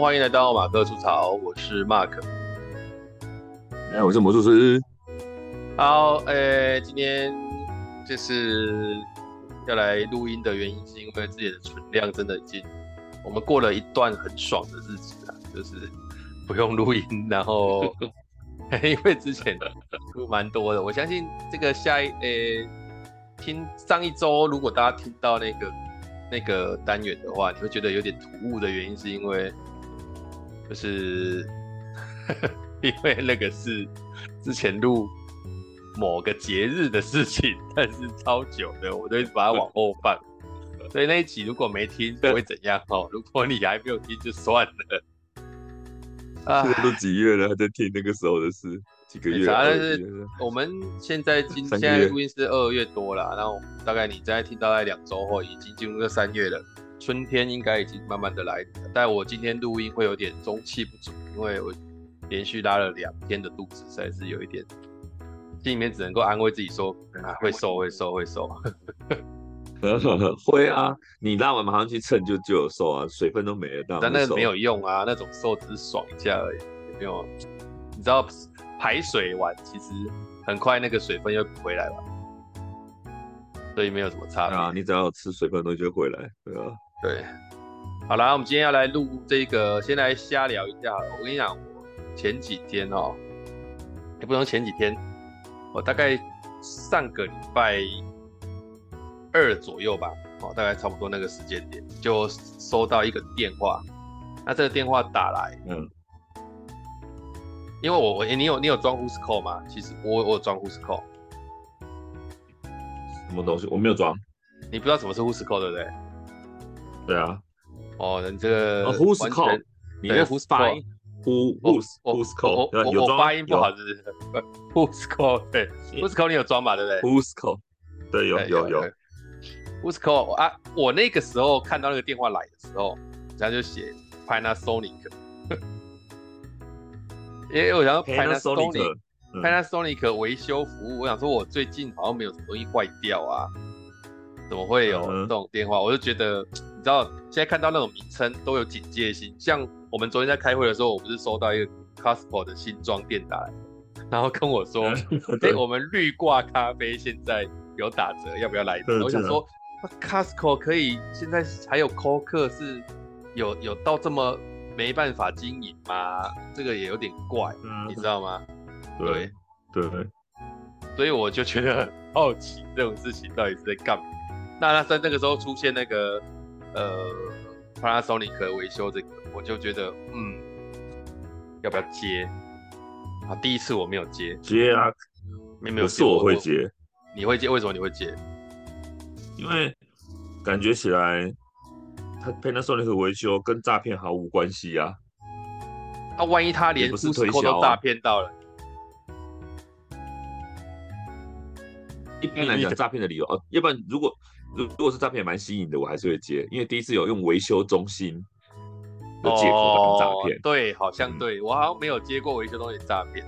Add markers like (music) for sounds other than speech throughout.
好，欢迎来到马克吐槽，我是 Mark。哎，我是魔术师。好，哎、欸，今天就是要来录音的原因，是因为自己的存量真的已经，我们过了一段很爽的日子啊，就是不用录音，然后 (laughs) 因为之前录蛮多的，我相信这个下一，呃、欸，听上一周，如果大家听到那个。那个单元的话，你会觉得有点突兀的原因，是因为就是 (laughs) 因为那个是之前录某个节日的事情，但是超久的，我都一直把它往后放。所以那一集如果没听，不会怎样哦。如果你还没有听，就算了。啊，都几月了，还在听那个时候的事。几个月，但是我们现在今 (laughs) 现在录音是二月多了，然后大概你在听到在两周后，已经进入这三月了，春天应该已经慢慢的来了。但我今天录音会有点中气不足，因为我连续拉了两天的肚子，实在是有一点，心里面只能够安慰自己说，啊，会瘦 (laughs) 会瘦会瘦。会啊，你拉完马上去称就就有瘦啊，水分都没了，但那个没有用啊，那种瘦只是爽一下而已，有没有？你知道？排水完，其实很快那个水分又回来了，所以没有什么差别啊。你只要吃水分的东西就会回来，对啊。对，好啦，我们今天要来录这个，先来瞎聊一下。我跟你讲，我前几天哦，也不能前几天，我大概上个礼拜二左右吧，哦，大概差不多那个时间点，就收到一个电话。那这个电话打来，嗯。因为我我、欸、你有你有装 Whoscall 吗？其实我我有装 Whoscall。什么东西？我没有装。你不知道什么是 Whoscall 对不对？对啊。哦，你这个 Whoscall，你这 Who's 发音 Who Who's Who's call？我我发音不好是不是？Whoscall 对 Whoscall 你有装吧？对不对？Whoscall 对有有有。Whoscall 啊，我那个时候看到那个电话来的时候，然后就写 Panasonic。因为我想要 Panasonic Panasonic 维修服务，我想说我最近好像没有什么东西坏掉啊，怎么会有这种电话？嗯、我就觉得，(tsk) 你知道，现在看到那种名称都有警戒心。像我们昨天在开会的时候，我不是收到一个 Costco 的新装电打来，然后跟我说，(laughs) 哎、欸，我们绿挂咖啡现在有打折，要不要来？我想说，Costco 可以现在还有扣客是有有到这么。没办法经营吗？这个也有点怪，嗯、你知道吗？对对，对所以我就觉得很好奇，这种事情到底是在干嘛？那他在那个时候出现那个呃 Panasonic 维修这个，我就觉得嗯，要不要接？啊，第一次我没有接，接啊，没没有接，是我会接，你会接？为什么你会接？因为感觉起来。他 Panasonic 维修跟诈骗毫无关系啊！那、啊、万一他连 Whoscall 都诈骗到了？一般来讲，诈骗的理由啊，要不然如果如如果是诈骗，也蛮吸引的，我还是会接，因为第一次有用维修中心的借口当诈骗。对，好像对、嗯、我好像没有接过维修中心诈骗，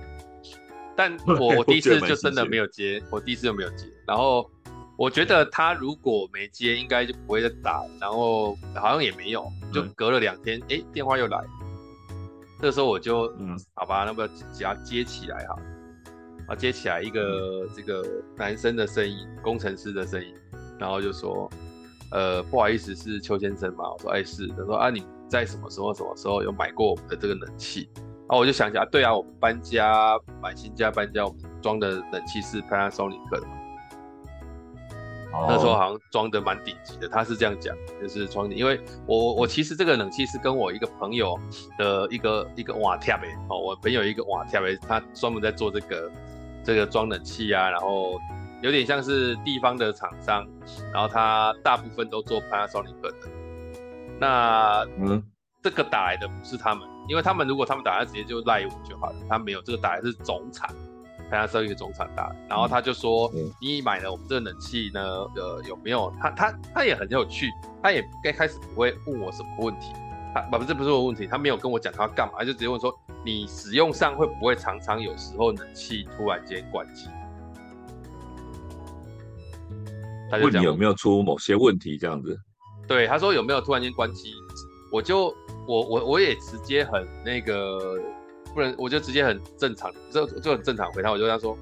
但 (laughs) 我我第一次就真的没有接，我，第一次就没有接，然后。我觉得他如果没接，应该就不会再打，然后好像也没有，就隔了两天，哎、嗯，电话又来，这时候我就，嗯，好吧，那么只要接起来哈，啊，接起来一个、嗯、这个男生的声音，工程师的声音，然后就说，呃，不好意思，是邱先生吗？我说，哎，是。他说啊，你在什么时候什么时候有买过我们的这个冷气？啊，我就想起来，对啊，我们搬家买新家搬家，我们装的冷气是 Panasonic 的嘛。那时候好像装的蛮顶级的，他是这样讲，就是装的，因为我我其实这个冷气是跟我一个朋友的一个一个瓦贴呗，哦，我朋友一个瓦贴呗，他专门在做这个这个装冷气啊，然后有点像是地方的厂商，然后他大部分都做 Panasonic 的，那嗯，这个打来的不是他们，因为他们如果他们打来直接就赖我就好了，他没有这个打来是总厂。他收一个总厂大，然后他就说：“嗯、你买了我们这个冷气呢？呃，有没有？他他他也很有趣，他也该开始不会问我什么问题，他不是不是我问题，他没有跟我讲他要干嘛，他就直接问说：你使用上会不会常常有时候冷气突然间关机？他就问你有没有出某些问题这样子？对，他说有没有突然间关机？我就我我我也直接很那个，不能，我就直接很正常，就就很正常回答，我就跟他说，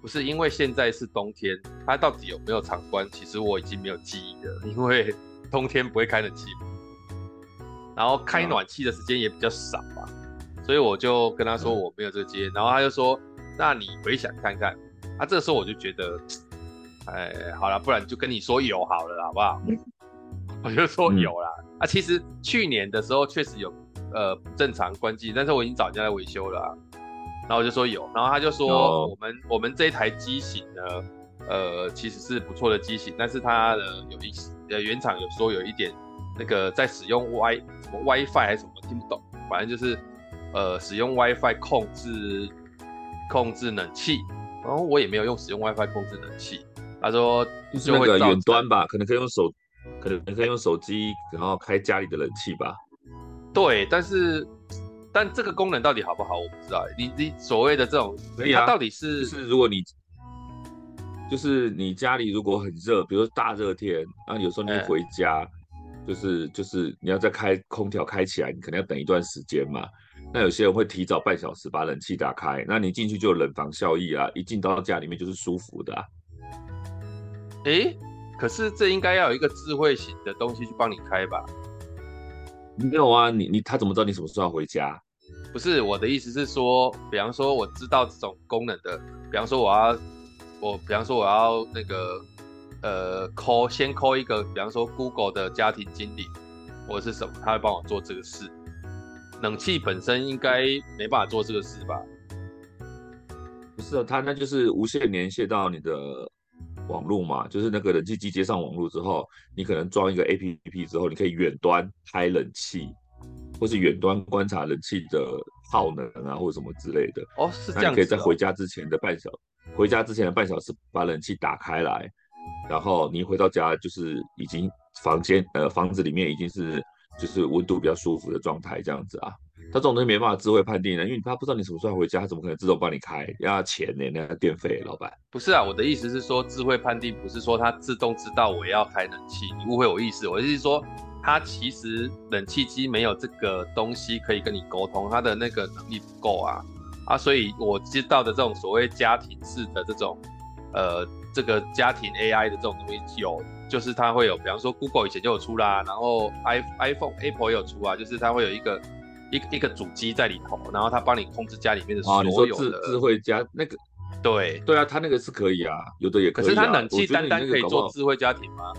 不是因为现在是冬天，它到底有没有常关，其实我已经没有记忆了，因为 (laughs) 冬天不会开冷气，然后开暖气的时间也比较少嘛，所以我就跟他说我没有这个接，然后他就说，那你回想看看，啊，这个时候我就觉得，哎，好了，不然就跟你说有好了，好不好？(laughs) 我就说有啦，嗯、啊，其实去年的时候确实有，呃，不正常关机，但是我已经找人家来维修了，啊，然后我就说有，然后他就说我们、哦、我们这一台机型呢，呃，其实是不错的机型，但是它的有一呃原厂有说有一点那个在使用 Wi 什么 WiFi 还是什么听不懂，反正就是呃使用 WiFi 控制控制冷气，然后我也没有用使用 WiFi 控制冷气，他说就是那个远端吧，可能可以用手。可能可以用手机，然后开家里的冷气吧。对，但是但这个功能到底好不好，我不知道。你你所谓的这种，可以啊，它到底是就是如果你就是你家里如果很热，比如说大热天，然后有时候你回家，欸、就是就是你要再开空调开起来，你可能要等一段时间嘛。那有些人会提早半小时把冷气打开，那你进去就有冷房效益啊，一进到家里面就是舒服的啊。欸可是这应该要有一个智慧型的东西去帮你开吧？没有啊，你你他怎么知道你什么时候要回家？不是我的意思是说，比方说我知道这种功能的，比方说我要我比方说我要那个呃 call 先 call 一个，比方说 Google 的家庭经理或者是什么，他会帮我做这个事。冷气本身应该没办法做这个事吧？不是啊，他那就是无线连线到你的。网络嘛，就是那个冷气机接上网络之后，你可能装一个 APP 之后，你可以远端开冷气，或是远端观察冷气的耗能啊，或者什么之类的。哦，是这样可以在回家之前的半小，回家之前的半小时把冷气打开来，然后你回到家就是已经房间呃房子里面已经是就是温度比较舒服的状态这样子啊。他这种东西没办法智慧判定的，因为他不知道你什么时候回家，他怎么可能自动帮你开？要钱呢，那个电费，老板。不是啊，我的意思是说，智慧判定不是说他自动知道我要开冷气，你误会我意思。我的意思是说，他其实冷气机没有这个东西可以跟你沟通，他的那个能力不够啊啊，所以我知道的这种所谓家庭式的这种，呃，这个家庭 AI 的这种东西有，就是它会有，比方说 Google 以前就有出啦，然后 i iPhone Apple 也有出啊，就是它会有一个。一个一个主机在里头，然后它帮你控制家里面的所有的。哦、你说智智慧家那个？对对啊，它那个是可以啊，有的也可以、啊。可是它冷气单单可以做智慧家庭吗？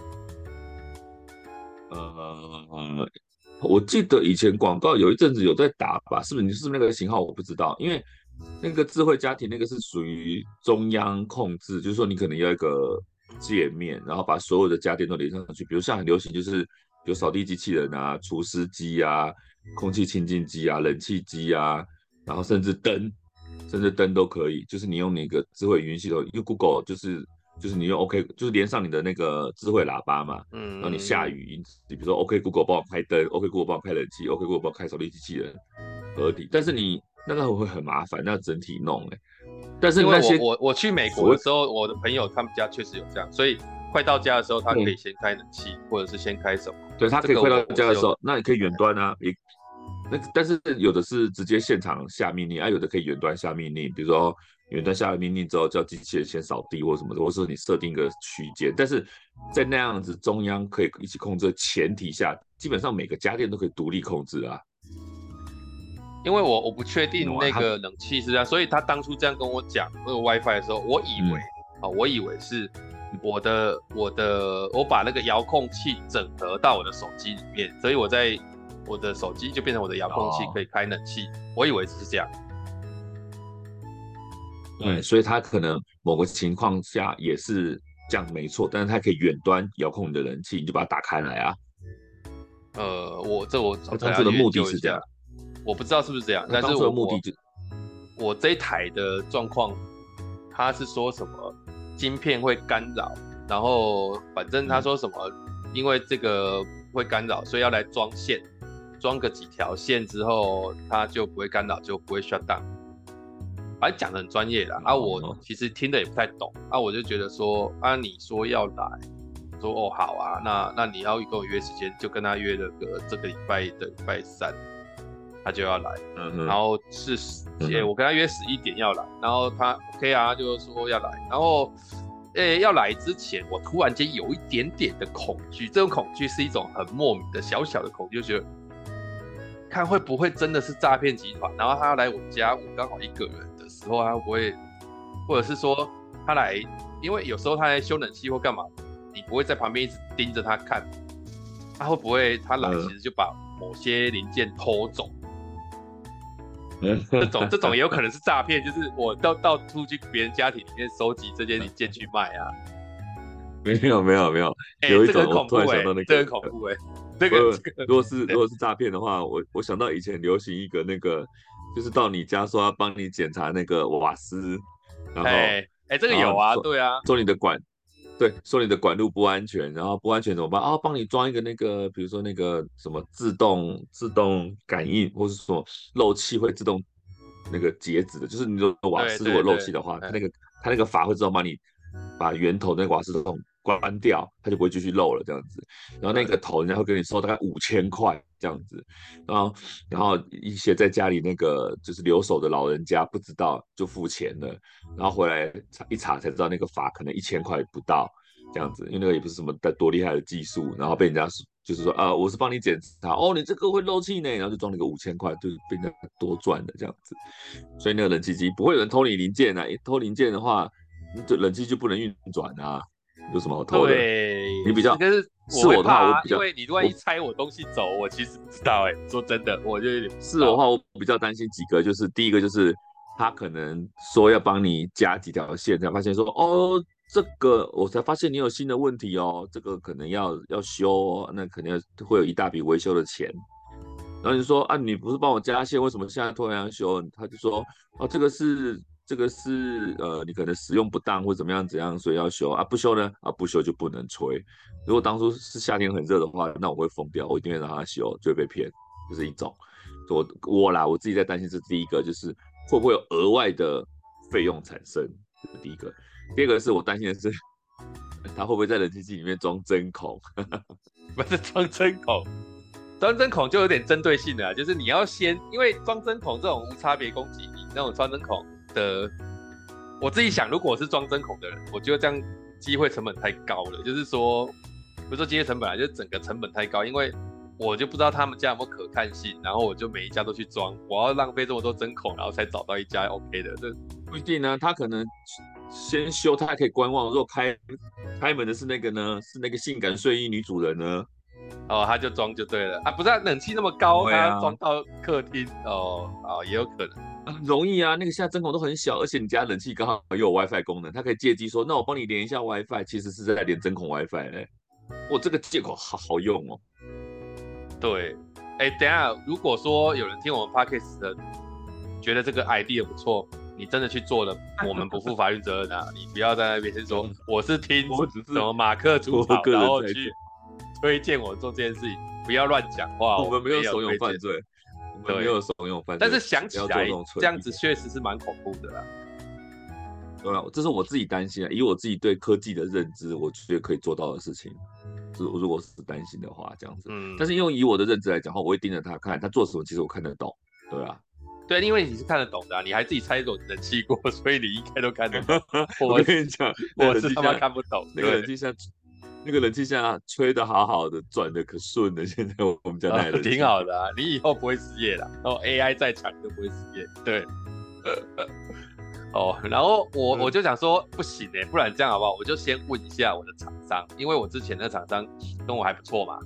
呃，我记得以前广告有一阵子有在打吧，是不是？你是不是那个型号？我不知道，因为那个智慧家庭那个是属于中央控制，就是说你可能要一个界面，然后把所有的家电都连上去。比如像很流行就是有扫地机器人啊、除湿机啊。空气清净机啊，冷气机啊，然后甚至灯，甚至灯都可以。就是你用那个智慧语音系统，用 Google 就是就是你用 OK，就是连上你的那个智慧喇叭嘛，嗯，然后你下语音，你比如说 OK Google 帮我开灯，OK Google 帮我开冷气，OK Google 帮我开扫地机器人，合体。但是你那个会很麻烦，那整体弄哎。但是那些我我我去美国的时候，我的朋友他们家确实有这样，所以快到家的时候，他可以先开冷气，嗯、或者是先开什么？对，他可以快到家的时候，那你可以远端啊，也。那但是有的是直接现场下命令，啊，有的可以远端下命令，比如说远端下了命令之后，叫机器人先扫地或什么的，或是你设定一个区间。但是在那样子中央可以一起控制的前提下，基本上每个家电都可以独立控制啊。因为我我不确定那个冷气是这样，所以他当初这样跟我讲那个 WiFi 的时候，我以为啊、嗯，我以为是我的我的我把那个遥控器整合到我的手机里面，所以我在。我的手机就变成我的遥控器，可以开冷气。哦。我以为是这样。对，所以它可能某个情况下也是这样，没错。但是它可以远端遥控你的冷气，你就把它打开来啊。呃，我这我当初的目的是这样，我不知道是不是这样。但是我的目的就我这一台的状况，他是说什么晶片会干扰，然后反正他说什么，因为这个会干扰，所以要来装线。装个几条线之后，它就不会干扰，就不会 shut down。反正讲的很专业啦，啊，我其实听的也不太懂，啊，我就觉得说，啊，你说要来，说哦好啊，那那你要跟我约时间，就跟他约了个这个礼拜的礼拜三，他就要来，嗯，然后是十，我跟他约十一点要来，然后他 OK 啊，就说要来，然后。诶，要来之前，我突然间有一点点的恐惧，这种恐惧是一种很莫名的小小的恐惧，就觉得看会不会真的是诈骗集团，然后他要来我家，我刚好一个人的时候，他会不会，或者是说他来，因为有时候他来修冷气或干嘛，你不会在旁边一直盯着他看，他会不会他来其实就把某些零件偷走？这种这种也有可能是诈骗，就是我到到处去别人家庭里面收集这些零件去卖啊。没有没有没有，欸、有一种我突然想到那个，这个恐怖哎、欸，这个如果是如果是诈骗的话，我我想到以前流行一个那个，就是到你家说要帮你检查那个瓦斯，然后哎、这个有啊，对啊，做你的管。对，说你的管路不安全，然后不安全怎么办？啊，帮你装一个那个，比如说那个什么自动自动感应，或是说漏气会自动那个截止的，就是你的瓦斯如果漏气的话，它那个它那个阀会自动帮你把源头那个瓦斯桶关掉，它就不会继续漏了这样子。然后那个头人家会给你收大概五千块这样子，然后然后一些在家里那个就是留守的老人家不知道就付钱了，然后回来查一查才知道那个阀可能一千块不到这样子，因为那个也不是什么带多厉害的技术，然后被人家就是说啊我是帮你检查哦，你这个会漏气呢，然后就装了个五千块，就是被人家多赚的这样子，所以那个冷气机不会有人偷你零件啊，偷零件的话，这冷气就不能运转啊。有什么好偷的？对，你比较，可是我会怕，啊，因为你万一拆我东西走，我，我其实不知道哎，欸。(laughs) 说真的，我就有点是我的话，我比较担心几个，就是第一个就是他可能说要帮你加几条线，才发现说哦，这个我才发现你有新的问题哦，这个可能要要修，哦，那肯定会有一大笔维修的钱。然后你说啊，你不是帮我加线，为什么现在突然要修？他就说哦，这个是。这个是呃，你可能使用不当或怎么样怎样，所以要修啊。不修呢啊，不修就不能吹。如果当初是夏天很热的话，那我会疯掉，我一定会让他修，就会被骗，这、就是一种。我我啦，我自己在担心是第一个，就是会不会有额外的费用产生，这是第一个。第二个是我担心的是，他会不会在冷气机里面装针孔？(laughs) 不是装针孔，装针孔就有点针对性的啊，就是你要先，因为装针孔这种无差别攻击，你那种装针孔。的，我自己想，如果我是装针孔的人，我觉得这样机会成本太高了。就是说，不是说机会成本啊，就是整个成本太高，因为我就不知道他们家有没有可看性，然后我就每一家都去装，我要浪费这么多针孔，然后才找到一家 OK 的，这不一定呢。他可能先修，他还可以观望。如果开开门的是那个呢，是那个性感睡衣女主人呢？哦，他就装就对了啊，不是、啊、冷气那么高，他要装到客厅哦，哦，也有可能。很容易啊，那个现在针孔都很小，而且你家冷气刚好又有 WiFi 功能，他可以借机说，那我帮你连一下 WiFi，其实是在连针孔 WiFi 哎、欸，我这个借口好好用哦。对，哎、欸，等一下，如果说有人听我们 Podcast 的，觉得这个 idea 不错，你真的去做了，我们不负法律责任啊，你不要在那边说 (laughs) 我是听我只是什么马克主导，然后去推荐我做这件事情，不要乱讲话，我们没有怂恿犯罪。我们没有怂恿犯罪，但是想起来这样子确实是蛮恐怖的啦。对啊，这是我自己担心啊，以我自己对科技的认知，我觉得可以做到的事情。如如果是担心的话，这样子。嗯。但是因为以我的认知来讲的话，我会盯着他看他做什么，其实我看得懂。对啊。对，因为你是看得懂的啊，你还自己拆过冷气过，(laughs) 所以你应该都看得懂。(laughs) 我跟你讲，我是他妈看不懂。那个冷气像。那个冷气现吹的好好的，转的可顺了。(laughs) 现在我们家那挺好的啊，你以后不会失业了。然后 AI 再强都不会失业。对，哦，然后我我就想说，不行哎，不然这样好不好？我就先问一下我的厂商，因为我之前那个厂商跟我还不错嘛，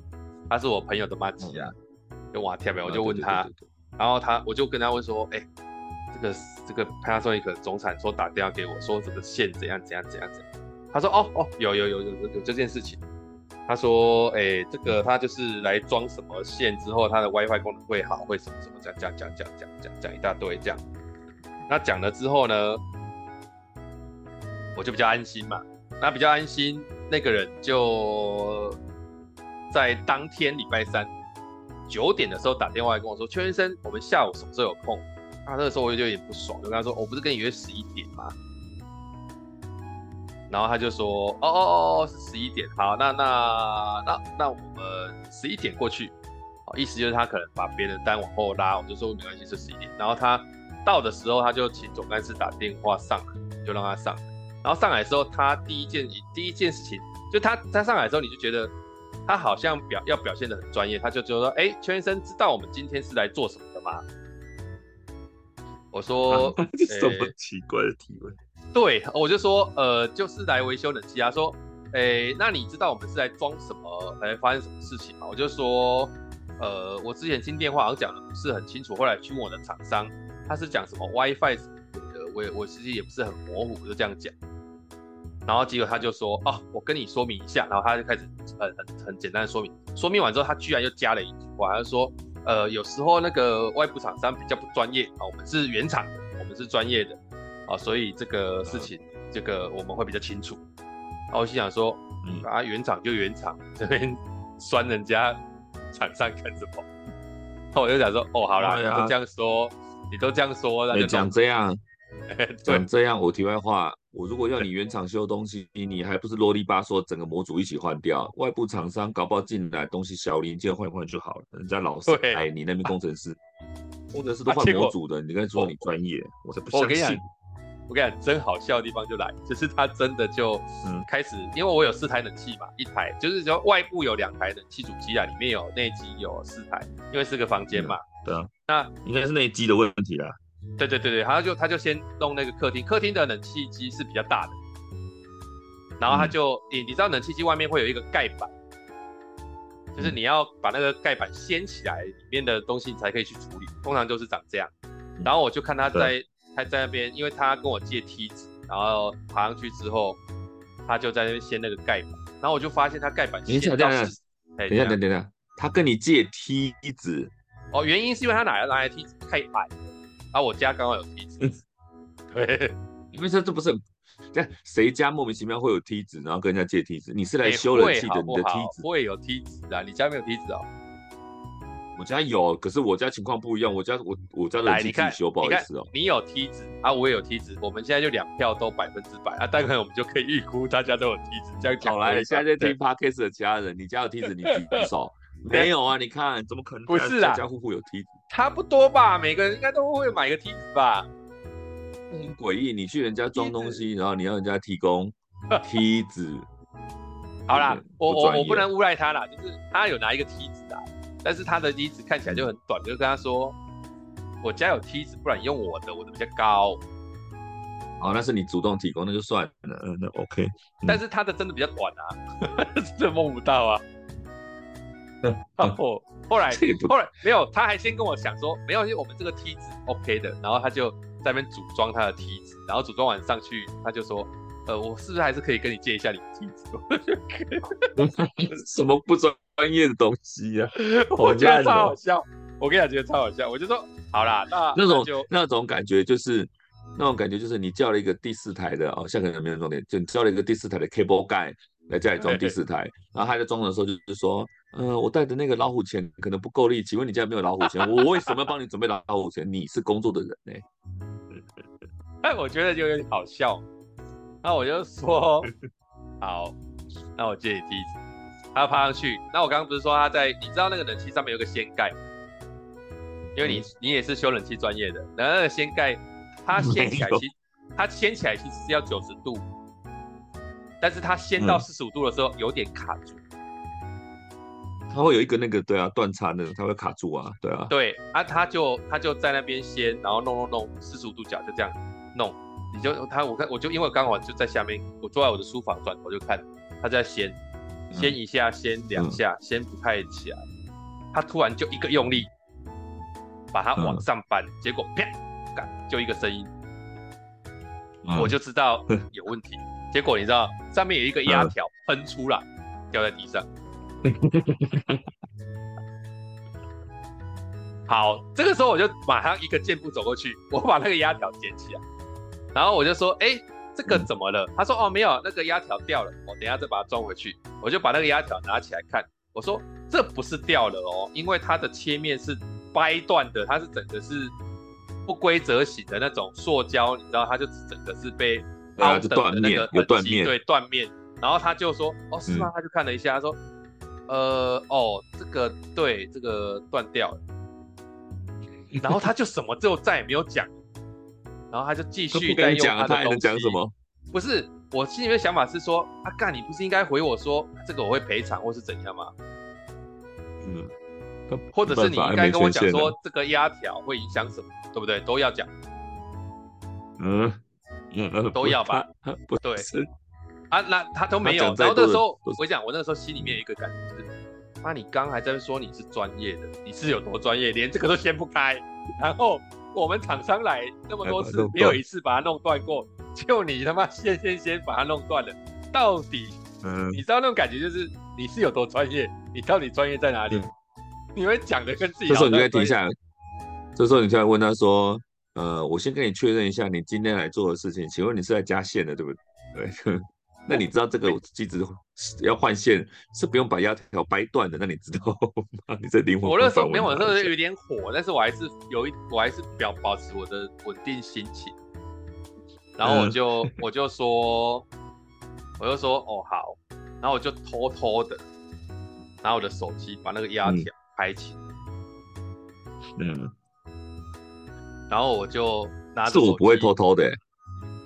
他是我朋友的妈吉啊，跟我贴呗，我就问他，然后他我就跟他问说，哎，这个这个 Panasonic 总厂说打电话给我说，这个线怎样怎样怎样怎样。他说：“哦哦，有有有有有有这件事情。他说，哎、这个他就是来装什么线之后，他的 WiFi 功能会好，会什么什么，这样讲讲讲讲讲讲一大堆这样。那讲了之后呢，我就比较安心嘛。那比较安心，那个人就在当天礼拜三九点的时候打电话来跟我说：‘邱先生，我们下午什么时候有空？’那那个时候我就有点不爽，就跟他说：‘我不是跟你约十一点吗？’然后他就说，哦哦哦，是十一点，好，那那那那我们十一点过去，哦，意思就是他可能把别的单往后拉，我就说没关系，是十一点。然后他到的时候，他就请总干事打电话上来，就让他上。然后上来的时候，他第一件第一件事情，就他他上来的时候，你就觉得他好像表要表现的很专业，他就就说，哎，邱先生知道我们今天是来做什么的吗？我说，(laughs) 这么奇怪的提问。对，我就说，呃，就是来维修冷气啊。说，诶，那你知道我们是来装什么？来发生什么事情吗？我就说，呃，我之前听电话好像讲的不是很清楚，后来去问我的厂商，他是讲什么 WiFi 什么的，我我其实也不是很模糊，就这样讲。然后结果他就说，哦，我跟你说明一下。然后他就开始很很很简单的说明，说明完之后，他居然又加了一句话，他说，呃，有时候那个外部厂商比较不专业啊，我们是原厂的，我们是专业的。啊，所以这个事情，这个我们会比较清楚。然后我心想说，嗯啊，原厂就原厂，这边 (laughs) 酸人家厂商干什么？那我就想说，哦，好啦，你都这样说，你都这样说，那就讲这样，讲这样。(laughs) 我题外话，我如果要你原厂修东西，你还不是啰里吧嗦，整个模组一起换掉？外部厂商搞不好进来东西小零件换一换就好了。人家老师哎，你那边工程师，工程师都换模组的，你跟他说你专业，我才不相信。我跟你讲，真好笑的地方就来，就是他真的就开始，嗯、因为我有四台冷气嘛，一台就是说外部有两台冷气主机啊，里面有内机有四台，因为是个房间嘛。嗯、对啊，那应该是内机的问题啦。对对对对，他就他就先弄那个客厅，客厅的冷气机是比较大的，然后他就你、嗯、你知道冷气机外面会有一个盖板，就是你要把那个盖板掀起来，里面的东西你才可以去处理，通常就是长这样。然后我就看他在。他在那边，因为他跟我借梯子，然后爬上去之后，他就在那边掀那个盖板，然后我就发现他盖板掀到，等一下，等一下，等等下，他跟你借梯子，哦，原因是因为他哪来哪来梯子太矮，啊，我家刚好有梯子，对，因为这这不是，这谁家莫名其妙会有梯子，然后跟人家借梯子？你是来修冷气的，你的梯子会有梯子啊？你家没有梯子哦？我家有，可是我家情况不一样。我家我我家冷气自己修，不好意思哦。你有梯子啊，我也有梯子。我们现在就两票都百分之百啊，大概我们就可以预估大家都有梯子。这样讲来，你现在在听 Podcast 的家人，你家有梯子，你举 (laughs) 手。没有啊？你看，怎么可能？不是啊，家家户户有梯子，差不多吧？每个人应该都会买个梯子吧？很诡异，你去人家装东西，然后你要人家提供 (laughs) 梯子。好啦，我我我不能诬赖他啦，就是他有拿一个梯子的。但是他的梯子看起来就很短，就跟他说：“我家有梯子，不然用我的，我的比较高。”哦，那是你主动提供，那就算了，嗯，那 OK。但是他的真的比较短啊，(laughs) 真的梦不到啊。然后后来后来没有，他还先跟我想说没有，因为我们这个梯子 OK 的。然后他就在那边组装他的梯子，然后组装完上去，他就说。呃，我是不是还是可以跟你借一下你的梯子？(laughs) 什么不专业的东西呀、啊？(laughs) 我觉得超好笑。我跟你讲，觉得超好笑。我就说好啦，那那种就那种感觉就是那种感觉就是你叫了一个第四台的哦，现在可能没有重点，就你叫了一个第四台的 cable guy 来家里装第四台，然后他在装的时候就是说，嗯、呃，我带的那个老虎钳可能不够力，请问你家没有老虎钳？我为什么要帮你准备老虎钳？你是工作的人呢、欸？(laughs) 哎，我觉得就有点好笑。那我就说好，那我借你梯子，他要爬上去。那我刚刚不是说他在，你知道那个冷气上面有个掀盖，因为你你也是修冷气专业的，然后那个掀盖它掀起来其实它掀起来其实是要九十度，但是它掀到四十五度的时候有点卡住，它会有一个那个对啊断差那种，它会卡住啊，对啊，对啊，他就他就在那边掀，然后弄弄弄四十五度角就这样弄。你就他我看我就因为刚好就在下面，我坐在我的书房转头就看他在掀，掀一下掀两下，掀不太起来，他突然就一个用力把它往上搬，结果啪，就一个声音，我就知道有问题。结果你知道上面有一个压条喷出来，掉在地上。(laughs) 好，这个时候我就马上一个箭步走过去，我把那个压条捡起来。然后我就说，哎，这个怎么了？他说，哦，没有，那个压条掉了，我等一下再把它装回去。我就把那个压条拿起来看，我说，这不是掉了哦，因为它的切面是掰断的，它是整个是不规则型的那种塑胶，你知道，它就整个是被凹的那个有断面，对断面。然后他就说：“哦，是吗？”他就看了一下，他说：“呃，哦，这个对，这个断掉了。(laughs) ”然后他就什么就再也没有讲。然后他就继续在用他的东西。他还能讲什么？不是，我心里面想法是说：“啊，干，你不是应该回我说这个我会赔偿或是怎样吗？”嗯。或者是你应该跟我讲说这个压条会影响什么，对不对？都要讲。嗯嗯，都要吧？不对啊，那他都没有。然后那时候我讲，我那时候心里面有一个感觉是：那你刚还在说你是专业的，你是有多专业，连这个都掀不开。然后我们厂商来那么多次，没有一次把它弄断过，就你他妈先先先把它弄断了。到底，你知道那种感觉就是你是有多专业？你到底专业在哪里？你会讲的跟自己。这时候你就停下来，这时候你就要问他说：“呃，我先跟你确认一下，你今天来做的事情，请问你是在加线的，对不对？对。那你知道这个机子要换线是不用把压条掰断的？那你知道吗？(laughs) 你这灵魂。我那时候没有，我那时候有点火，但是我还是有一，我还是表保持我的稳定心情。然后我就、嗯、我就说，我就说哦好，然后我就偷偷的拿我的手机把那个压条。嗯拍起，嗯，然后我就拿着，是我不会偷偷的，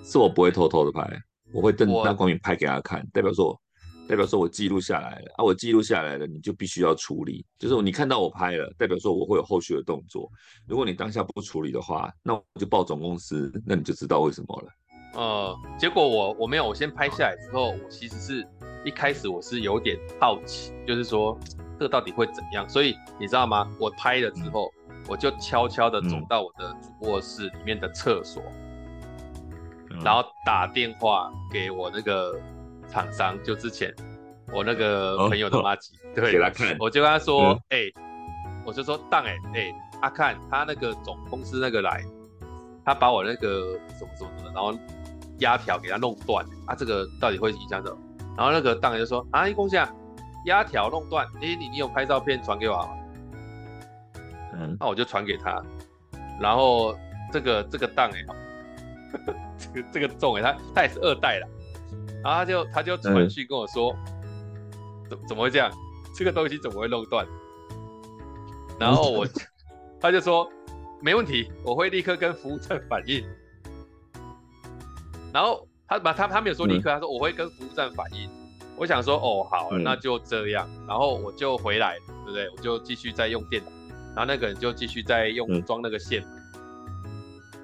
是我不会偷偷的拍，我会瞪大光明拍给他看，代表说，代表说我记录下来了啊，我记录下来了，你就必须要处理，就是你看到我拍了，代表说我会有后续的动作，如果你当下不处理的话，那我就报总公司，那你就知道为什么了。呃，结果我我没有，我先拍下来之后，我其实是一开始我是有点好奇，就是说。这个到底会怎样？所以你知道吗？我拍了之后，嗯、我就悄悄的走到我的主卧室里面的厕所，嗯、然后打电话给我那个厂商，就之前我那个朋友的妈吉，哦、(laughs) 对，给他看，我就跟他说，哎、嗯欸，我就说当哎哎，他看他那个总公司那个来，他把我那个什么什么的，然后压条给他弄断，啊，这个到底会影响什么？然后那个当然就说啊，一共下。压条弄断，哎、欸，你你有拍照片传给我吗？嗯，那我就传给他，然后这个这个档哎，这个这个重哎，他他也是二代了，然后他就他就传讯跟我说，怎、嗯、怎么会这样？这个东西怎么会弄断？然后我 (laughs) 他就说没问题，我会立刻跟服务站反映。然后他把他他没有说立刻，嗯、他说我会跟服务站反映。我想说，哦，好，那就这样，嗯、然后我就回来，对不对？我就继续在用电脑，然后那个人就继续在用装那个线，嗯、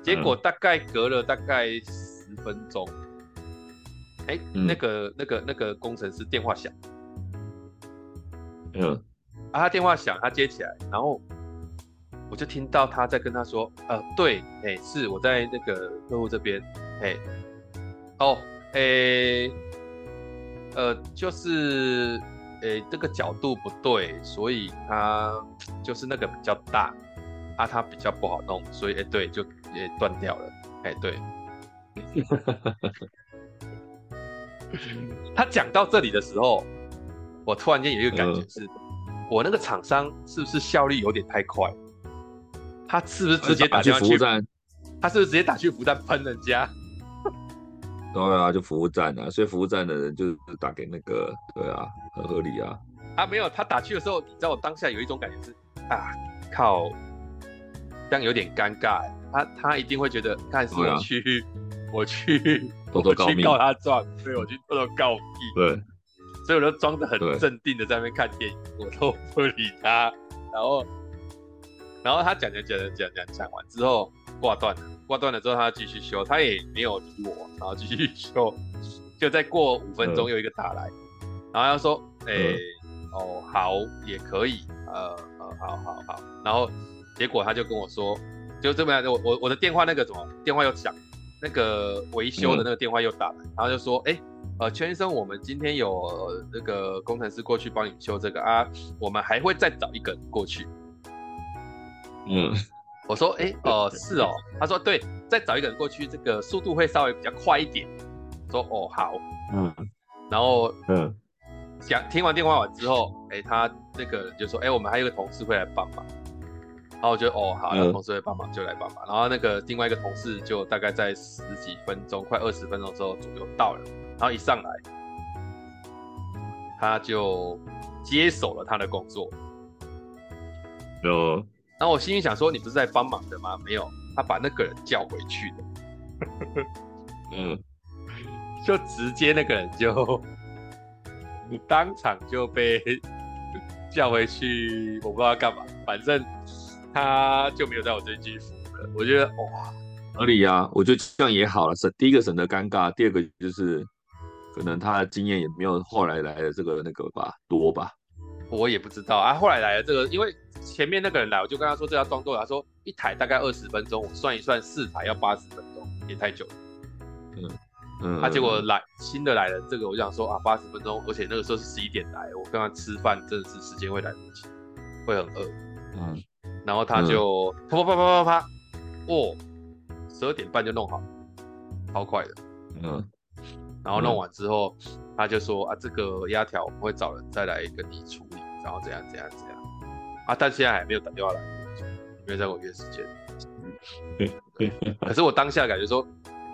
结果大概隔了大概十分钟，哎、嗯，那个那个那个工程师电话响，嗯，啊，他电话响，他接起来，然后我就听到他在跟他说，呃，对，哎，是我在那个客户这边，哎，哦，哎。呃，就是，诶，这个角度不对，所以他就是那个比较大，啊，他比较不好弄，所以，诶，对，就也断掉了，哎，对。他讲到这里的时候，我突然间有一个感觉是，呃、我那个厂商是不是效率有点太快？他是不是直接打去服务站？他是不是直接打去服务站喷人家？(laughs) 对啊，就服务站啊，所以服务站的人就是打给那个，对啊，很合理啊。啊，没有，他打去的时候，你知道我当下有一种感觉是，啊，靠，这样有点尴尬。他他一定会觉得，看是我去，啊、我去，偷偷告我去告他状，所以我去偷偷告密。对，所以我就装得很镇定的在那边看电影，对我都不理他。然后，然后他讲讲讲讲讲讲完之后挂断了。挂断了之后，他继续修，他也没有理我，然后继续修，就再过五分钟又一个打来，嗯、然后他说：“哎、哦，好，也可以，呃，呃，好好好。”然后结果他就跟我说：“就这么样，我我我的电话那个什么电话又响，那个维修的那个电话又打来，嗯、然后就说：‘哎、欸，呃，全医生，我们今天有那个工程师过去帮你修这个啊，我们还会再找一个人过去。’嗯。”我说，哎、欸，哦、呃，是哦。他说，对，再找一个人过去，这个速度会稍微比较快一点。说，哦，好，嗯。然后，嗯，讲听完电话完之后，哎、欸，他那个人就说，哎、欸，我们还有个同事会来帮忙。然后我觉得哦好，那同事会帮忙就来帮忙。然后那个另外一个同事就大概在十几分钟，快二十分钟之后左右到了，然后一上来，他就接手了他的工作。有，然后我心里想说，你不是在帮忙的吗？没有，他把那个人叫回去的。(laughs) 嗯，(laughs) 就直接那个人就。你当场就被 (laughs) 叫回去，我不知道干嘛，反正他就没有在我这句服了。我觉得哇，合理呀，我觉得这样也好了。省第一个省得尴尬，第二个就是可能他的经验也没有后来来的这个那个吧多吧。我也不知道啊，后来来的这个，因为前面那个人来，我就跟他说这要装多久，他说一台大概二十分钟，我算一算四台要八十分钟，也太久了。嗯。他结果来新的来了，这个我想说啊，八十分钟，而且那个时候是十一点来，我跟他吃饭真的是时间会来不及，会很饿。嗯，然后他就啪啪啪啪啪啪，哦，十二点半就弄好，超快的。嗯，然后弄完之后，他就说啊，这个压条我们会找人再来跟你处理，然后怎样怎样怎样。啊，但现在还没有打电话来，没有在我约时间。(laughs) 可是我当下感觉说，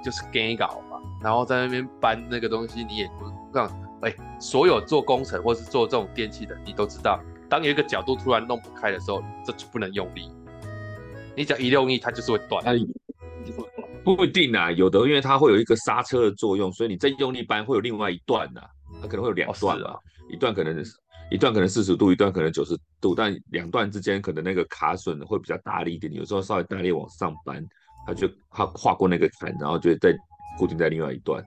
就是 gay 搞。然后在那边搬那个东西，你也不让哎，所有做工程或是做这种电器的，你都知道，当有一个角度突然弄不开的时候，这就不能用力。你只要一用力，它就是会断。不一定啊，有的因为它会有一个刹车的作用，所以你再用力扳会有另外一段呐、啊，它可能会有两段啊、一段可能一段可能四十度，一段可能九十度，但两段之间可能那个卡榫会比较大力一点，有时候稍微大力往上扳，它就它跨过那个坎，然后就再。固定在另外一段，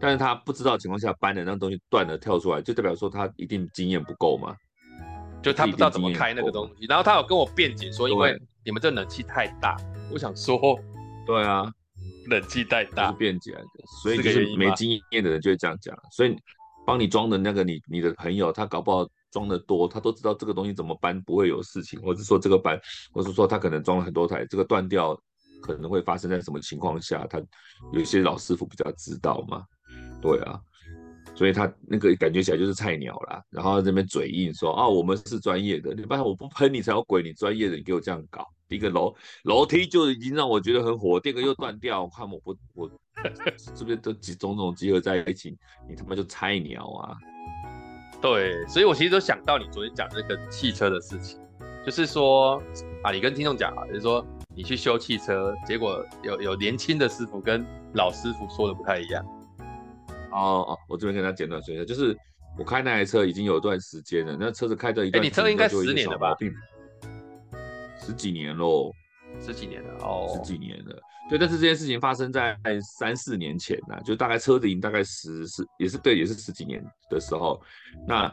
但是他不知道情况下扳的那东西断了跳出来，就代表说他一定经验不够嘛？就他不知道怎么开那个东西，然后他有跟我辩解说，因为你们这冷气太大。我想说，对啊，冷气太大，是辩解的，所以就是没经验的人就会这样讲。所以帮你装的那个你你的朋友，他搞不好装的多，他都知道这个东西怎么搬不会有事情，或者说这个搬，或是说他可能装了很多台，这个断掉。可能会发生在什么情况下？他有一些老师傅比较知道嘛，对啊，所以他那个感觉起来就是菜鸟啦。然后这边嘴硬说：“啊，我们是专业的，你不然我不喷你才有鬼，你专业的你给我这样搞。一个楼楼梯就已经让我觉得很火，第二个又断掉，我看我不我是不是都集种种集合在一起？你他妈就菜鸟啊！”对，所以我其实都想到你昨天讲那个汽车的事情，就是说啊，你跟听众讲啊，就是说。你去修汽车，结果有有年轻的师傅跟老师傅说的不太一样。哦哦，我这边跟他简短说一下，就是我开那台车已经有一段时间了，那车子开的一段，哎，你车应该十年了吧？十几年喽，十几年了哦，十几年了。对，但是这件事情发生在三四年前呢，就大概车子已经大概十十也是对，也是十几年的时候，那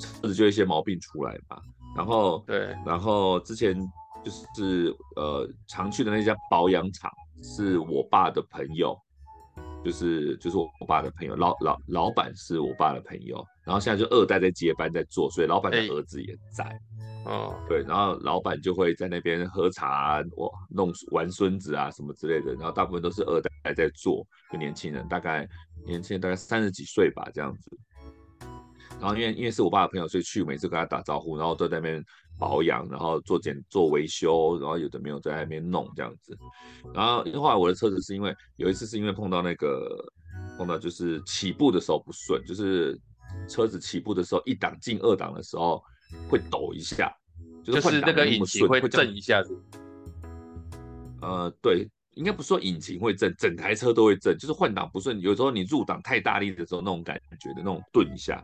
车子就有一些毛病出来嘛。然后对，然后之前。就是呃，常去的那家保养厂是我爸的朋友，就是就是我爸的朋友，老老老板是我爸的朋友，然后现在就二代在接班在做，所以老板的儿子也在，哦、欸，对，然后老板就会在那边喝茶，我弄玩孙子啊什么之类的，然后大部分都是二代在做，就年轻人，大概年轻人大概三十几岁吧这样子，然后因为因为是我爸的朋友，所以去每次跟他打招呼，然后都在那边。保养，然后做检做维修，然后有的没有在那边弄这样子。然后后来我的车子是因为有一次是因为碰到那个碰到就是起步的时候不顺，就是车子起步的时候一档进二档的时候会抖一下，就是，就是那个引擎会震一下子。呃，对，应该不说引擎会震，整台车都会震，就是换挡不顺，有时候你入档太大力的时候那种感觉的那种顿一下，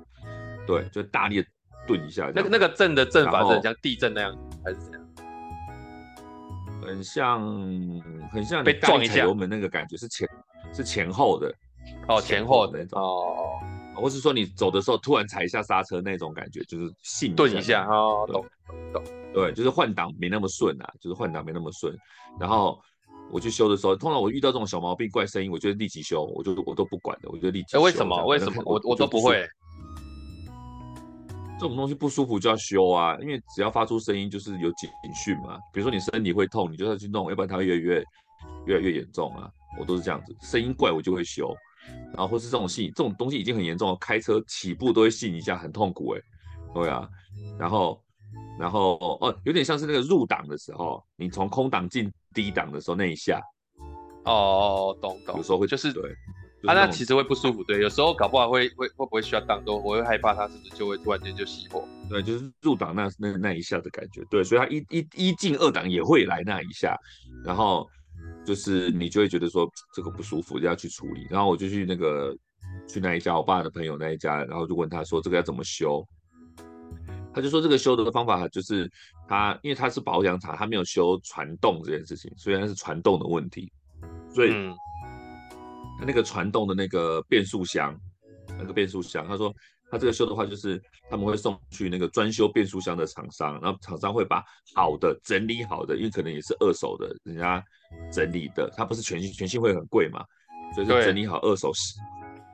对，就大力的。顿一下，那个那个震的震法是很像地震那样，还是怎样？很像，很像被撞一下油门那个感觉，是前是前后的，哦，前后的那种，哦，或是说你走的时候突然踩一下刹车那种感觉，就是性顿一下，哦，懂懂，对，就是换挡没那么顺啊，就是换挡没那么顺。然后我去修的时候，通常我遇到这种小毛病、怪声音，我就立即修，我就我都不管的，我就立即修。为什么？为什么？我我都不会。这种东西不舒服就要修啊，因为只要发出声音就是有警讯嘛。比如说你身体会痛，你就要去弄，要不然它会越来越越来越严重啊。我都是这样子，声音怪我就会修，然后或是这种信，这种东西已经很严重了，开车起步都会信一下，很痛苦哎、欸。对啊，然后然后哦，有点像是那个入档的时候，你从空档进低档的时候那一下，哦，懂懂，有时候会就是对，啊，那其实会不舒服，对，有时候搞不好会会会不会需要当多，我会害怕它是不是就会突然间就熄火，对，就是入档那那那一下的感觉，对，所以它一一一进二档也会来那一下，然后就是你就会觉得说这个不舒服，就要去处理，然后我就去那个去那一家我爸的朋友那一家，然后就问他说这个要怎么修。他就说这个修的方法就是他，因为他是保养厂，他没有修传动这件事情，所以那是传动的问题，所以他那个传动的那个变速箱，那个变速箱，他说他这个修的话就是他们会送去那个专修变速箱的厂商，然后厂商会把好的整理好的，因为可能也是二手的，人家整理的，它不是全新，全新会很贵嘛，所以说整理好二手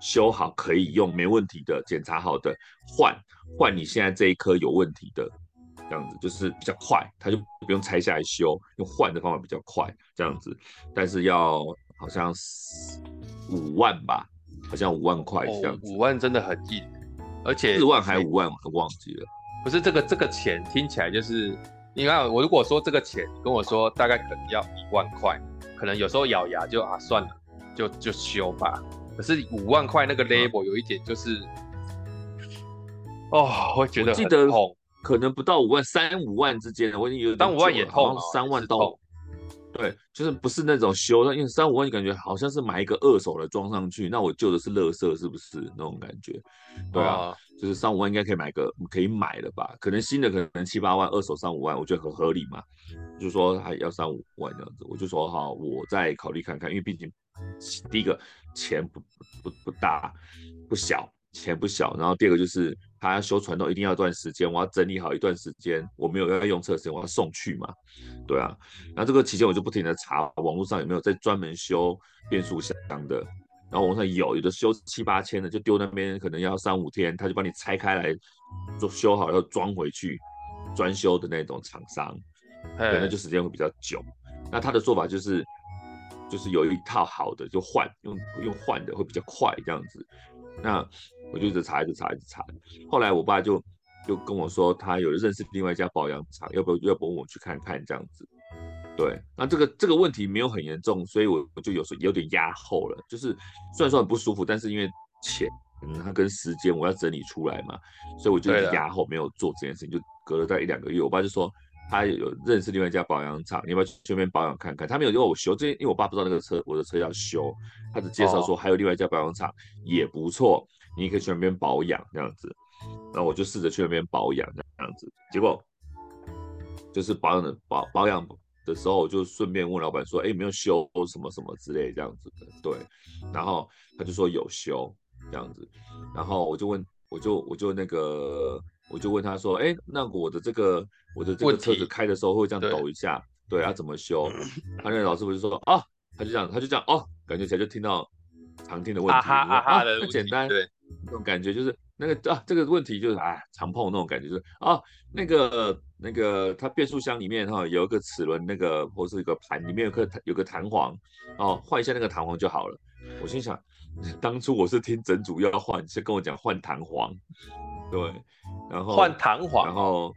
修好可以用没问题的，检查好的换。换你现在这一颗有问题的，这样子就是比较快，他就不用拆下来修，用换的方法比较快，这样子，但是要好像五万吧，好像五万块这样子。哦，五万真的很硬，而且四万还五万，我都忘记了。不是这个这个钱听起来就是，你看我如果说这个钱跟我说大概可能要一万块，可能有时候咬牙就啊算了，就就修吧。可是五万块那个 label 有一点就是。嗯哦，我觉得我记得可能不到五万，三五万之间，我已经有点三五万也痛，三万到，对，就是不是那种修的，因为三五万你感觉好像是买一个二手的装上去，那我旧的是垃圾，是不是那种感觉？对啊，哦、就是三五万应该可以买个可以买了吧？可能新的可能七八万，二手三五万，我觉得很合理嘛。就说还要三五万这样子，我就说哈，我再考虑看看，因为毕竟第一个钱不不不大不小。钱不小，然后第二个就是他要修传动，一定要一段时间，我要整理好一段时间，我没有要用车时间，我要送去嘛，对啊，那这个期间我就不停的查网络上有没有在专门修变速箱的，然后网上有，有的修七八千的就丢那边，可能要三五天，他就帮你拆开来做修好，要装回去，专修的那种厂商，对，那就时间会比较久。那他的做法就是，就是有一套好的就换，用用换的会比较快这样子，那。我就一直查，一直查，一直查。后来我爸就就跟我说，他有认识另外一家保养厂，要不要要不我去看看这样子。对，那这个这个问题没有很严重，所以我我就有时候有点压后了。就是虽然说很不舒服，但是因为钱，嗯，它跟时间我要整理出来嘛，所以我就压后没有做这件事情，就隔了大概一两个月。我爸就说他有认识另外一家保养厂，你要不要去那边保养看看？他没有要我修，这因为我爸不知道那个车我的车要修，他只介绍说还有另外一家保养厂也不错。你可以去那边保养这样子，然后我就试着去那边保养这样子，结果就是保养的保保养的时候，我就顺便问老板说，哎，有没有修什么什么之类这样子的，对，然后他就说有修这样子，然后我就问，我就我就那个，我就问他说，哎，那我的这个我的这个车子开的时候会这样抖一下，对，要怎么修？他那个老师傅就说，哦，他就这样，他就这样，哦，感觉起来就听到常听的问题，啊哈啊哈的，很简单，对。那种感觉就是那个啊，这个问题就是啊，常碰那种感觉就是啊，那个那个它变速箱里面哈、哦、有一个齿轮，那个或是一个盘里面有个有个弹簧哦，换一下那个弹簧就好了。我心想，当初我是听整组要换，是跟我讲换弹簧，对，然后换弹簧，然后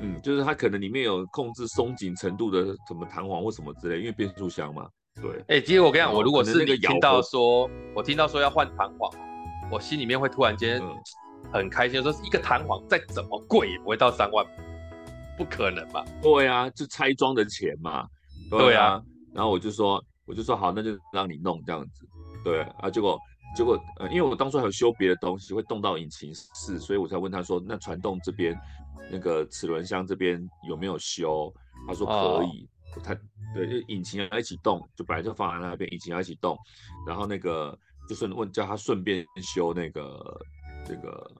嗯，就是它可能里面有控制松紧程度的什么弹簧或什么之类，因为变速箱嘛，对。哎、欸，其实我跟你讲，我如果是你听到说，我听到说要换弹簧。我心里面会突然间很开心，说一个弹簧再怎么贵也不会到三万，不可能吧？对啊，就拆装的钱嘛。对啊，对啊，然后我就说，我就说好，那就让你弄这样子。对啊，结果结果呃，因为我当初还有修别的东西，会动到引擎室，所以我才问他说，那传动这边那个齿轮箱这边有没有修？他说可以。哦、他对，就引擎要一起动，就本来就放在那边，引擎要一起动，然后那个。就顺问叫他顺便修那个这个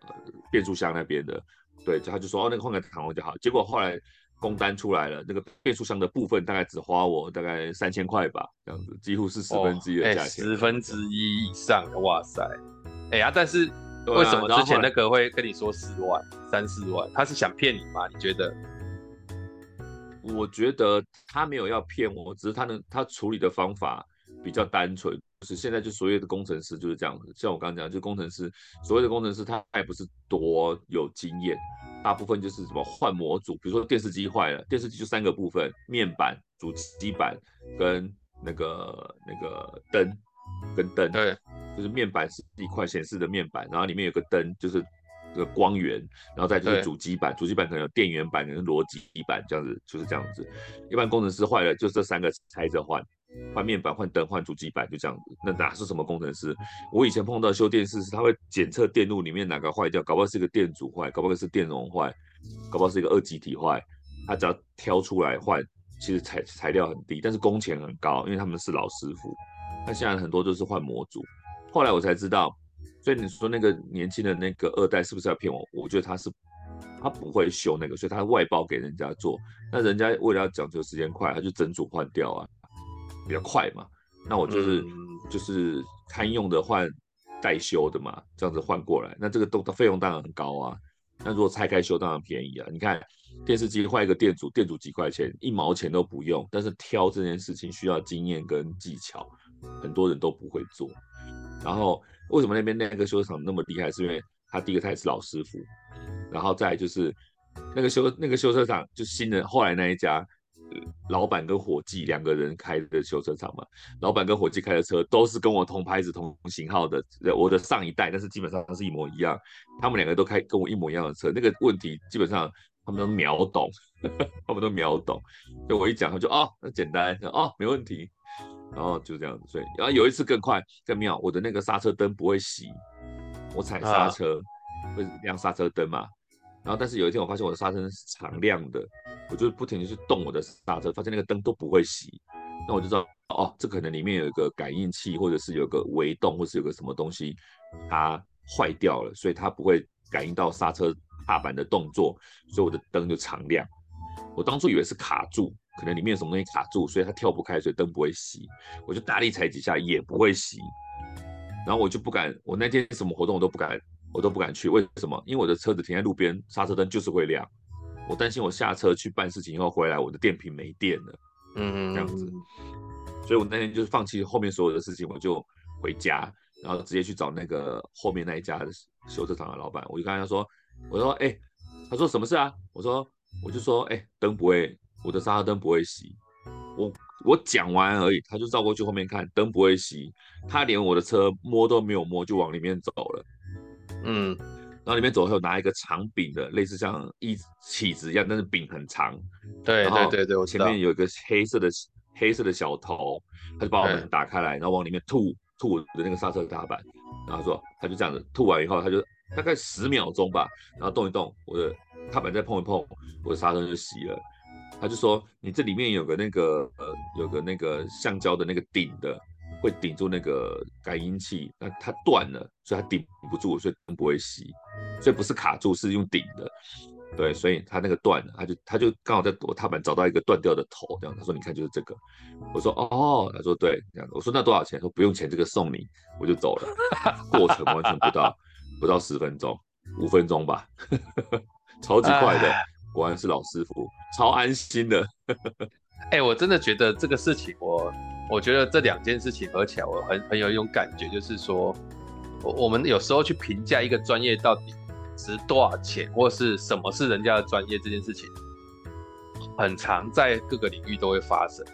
变速箱那边的，对，就他就说哦，那个换个弹簧就好。结果后来工单出来了，那个变速箱的部分大概只花我大概三千块吧，这样子几乎是十分之一的价钱，哦欸，十分之一以上，哇塞！哎呀，但是为什么之前那个会跟你说四万、三四万？他是想骗你吗？你觉得？我觉得他没有要骗我，只是他能他处理的方法比较单纯。就是现在就所谓的工程师就是这样子，像我刚刚讲，就工程师，所谓的工程师他也不是多有经验，大部分就是什么换模组，比如说电视机坏了，电视机就三个部分：面板、主机板跟那个那个灯跟灯。对，就是面板是一块显示的面板，然后里面有个灯，就是这个光源，然后再就是主机板，主机板可能有电源板跟逻辑板这样子，就是这样子。一般工程师坏了，就这三个拆着换。换面板、换灯、换主机板，就这样子。那哪是什么工程师？我以前碰到修电视是，他会检测电路里面哪个坏掉，搞不好是一个电阻坏，搞不好是电容坏，搞不好是一个二极体坏。他只要挑出来换，其实材材料很低，但是工钱很高，因为他们是老师傅。那现在很多都是换模组。后来我才知道，所以你说那个年轻的那个二代是不是要骗我？我觉得他是，他不会修那个，所以他外包给人家做。那人家为了要讲究时间快，他就整组换掉啊。比较快嘛，那我就是、嗯、就是堪用的换代修的嘛，这样子换过来，那这个都费用当然很高啊。那如果拆开修当然便宜啊。你看电视机换一个电阻，电阻几块钱，一毛钱都不用。但是挑这件事情需要经验跟技巧，很多人都不会做。然后为什么那边那个修车厂那么厉害？是因为他第一个他也是老师傅，然后再就是那个修那个修车厂就新的后来那一家。老板跟伙计两个人开的修车厂嘛，老板跟伙计开的车都是跟我同牌子同型号的，我的上一代，但是基本上是一模一样。他们两个都开跟我一模一样的车，那个问题基本上他们都秒懂，呵 (laughs) 呵他们都秒懂。就我一讲，他就哦，那简单，哦，没问题，然后就这样子。所以，然后有一次更快更妙，我的那个刹车灯不会熄，我踩刹车、啊、会亮刹车灯嘛。然后，但是有一天我发现我的刹车是常亮的。我就不停地去动我的刹车，发现那个灯都不会熄，那我就知道哦，这可能里面有一个感应器，或者是有个微动，或是有个什么东西它坏掉了，所以它不会感应到刹车踏板的动作，所以我的灯就常亮。我当初以为是卡住，可能里面有什么东西卡住，所以它跳不开，所以灯不会熄。我就大力踩几下也不会熄，然后我就不敢，我那天什么活动我都不敢，我都不敢去。为什么？因为我的车子停在路边，刹车灯就是会亮。我担心我下车去办事情以后回来，我的电瓶没电了，嗯，这样子，所以我那天就是放弃后面所有的事情，我就回家，然后直接去找那个后面那一家的修车厂的老板，我就跟他说，我说，哎、欸，他说什么事啊？我说，我就说，哎、欸，灯不会，我的刹车灯不会熄，我我讲完而已，他就绕过去后面看，灯不会熄，他连我的车摸都没有摸就往里面走了，嗯。然后里面走后拿一个长柄的，类似像一起子一样，但是柄很长。对对对对，我前面有一个黑色的黑色的小头，他就把我们打开来，然后往里面吐吐我的那个刹车踏板。然后说他就这样子吐完以后，他就大概十秒钟吧，然后动一动，我的踏板再碰一碰，我的刹车就熄了。他就说你这里面有个那个呃有个那个橡胶的那个顶的。会顶住那个感应器，那它断了，所以它顶不住，所以灯不会熄，所以不是卡住，是用顶的，对，所以它那个断了，他就他就刚好在我踏板找到一个断掉的头，这样，他说你看就是这个，我说哦，他说对，这样，我说那多少钱？说不用钱，这个送你，我就走了，过程完全不到不到十分钟，五分钟吧，(laughs) 超级快的，果然是老师傅，超安心的，(laughs) 哎、欸，我真的觉得这个事情我。我觉得这两件事情合起来，我很很有一种感觉，就是说，我我们有时候去评价一个专业到底值多少钱，或是什么是人家的专业这件事情，很常在各个领域都会发生。